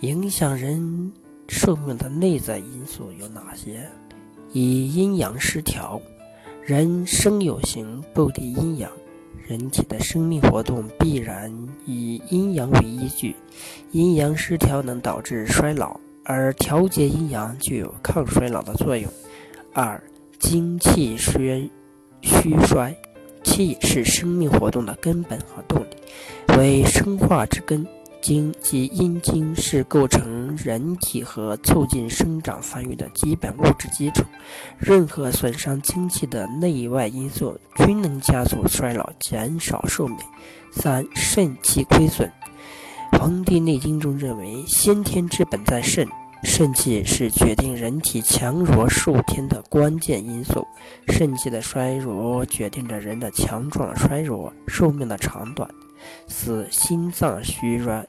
影响人寿命的内在因素有哪些？一、阴阳失调。人生有形，不敌阴阳。人体的生命活动必然以阴阳为依据，阴阳失调能导致衰老，而调节阴阳具有抗衰老的作用。二、精气衰虚衰，气是生命活动的根本和动力，为生化之根。精及阴精是构成人体和促进生长发育的基本物质基础，任何损伤精气的内外因素均能加速衰老、减少寿命。三、肾气亏损，《黄帝内经》中认为，先天之本在肾，肾气是决定人体强弱寿天的关键因素，肾气的衰弱决定着人的强壮衰弱、寿命的长短。四、心脏虚弱。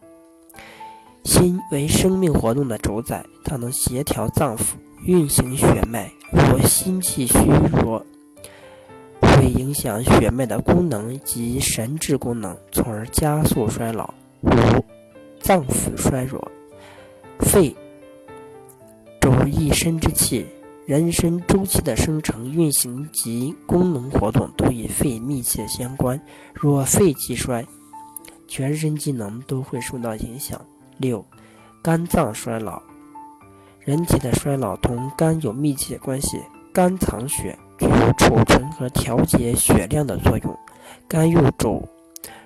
心为生命活动的主宰，它能协调脏腑、运行血脉。若心气虚弱，会影响血脉的功能及神志功能，从而加速衰老。五、脏腑衰弱。肺主一身之气，人身周期的生成、运行及功能活动都与肺密切相关。若肺气衰，全身机能都会受到影响。六，肝脏衰老。人体的衰老同肝有密切关系。肝藏血，具有储存和调节血量的作用。肝又主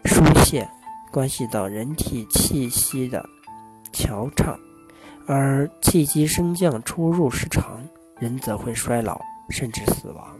疏泄，关系到人体气息的调畅。而气机升降、出入失常，人则会衰老，甚至死亡。